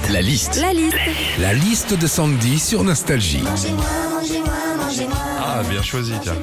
liste. La liste. La liste. La liste de Sandy sur Nostalgie. Ah, bien choisi, tiens.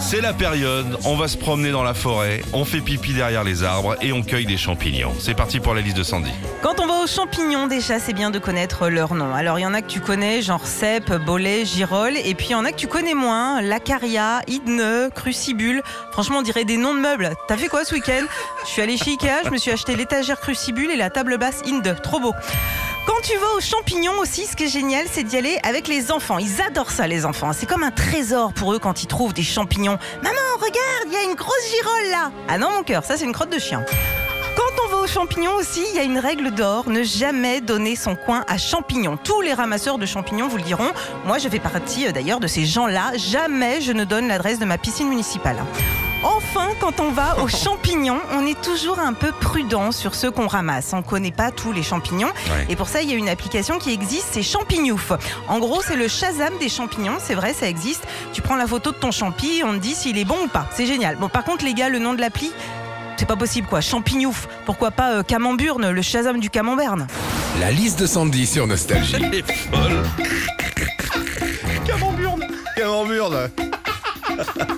C'est la période, on va se promener dans la forêt, on fait pipi derrière les arbres et on cueille des champignons. C'est parti pour la liste de Sandy. Quand on va aux champignons, déjà, c'est bien de connaître leur nom. Alors, il y en a que tu connais, genre cèpe, bolet, girole, et puis il y en a que tu connais moins, lacaria, hydne, crucibule. Franchement, on dirait des noms de meubles. T'as fait quoi ce week-end? Je suis allée chez Ikea, je me suis acheté l'étagère crucibule et la table basse Inde. Trop beau. Quand tu vas aux champignons aussi, ce qui est génial, c'est d'y aller avec les enfants. Ils adorent ça, les enfants. C'est comme un trésor pour eux quand ils trouvent des champignons. Maman, regarde, il y a une grosse girole là. Ah non, mon cœur, ça c'est une crotte de chien. Quand on va aux champignons aussi, il y a une règle d'or, ne jamais donner son coin à champignons. Tous les ramasseurs de champignons vous le diront. Moi, je fais partie euh, d'ailleurs de ces gens-là. Jamais je ne donne l'adresse de ma piscine municipale. Enfin, quand on va aux champignons, on est toujours un peu prudent sur ceux qu'on ramasse. On ne connaît pas tous les champignons. Ouais. Et pour ça, il y a une application qui existe, c'est Champignouf. En gros, c'est le Shazam des champignons. C'est vrai, ça existe. Tu prends la photo de ton champi et on te dit s'il est bon ou pas. C'est génial. Bon, par contre, les gars, le nom de l'appli, c'est pas possible quoi. Champignouf. Pourquoi pas euh, Camemburne, le Shazam du Camembert? La liste de Sandy sur Nostalgie. Elle est folle. Camemburne. Camemburne.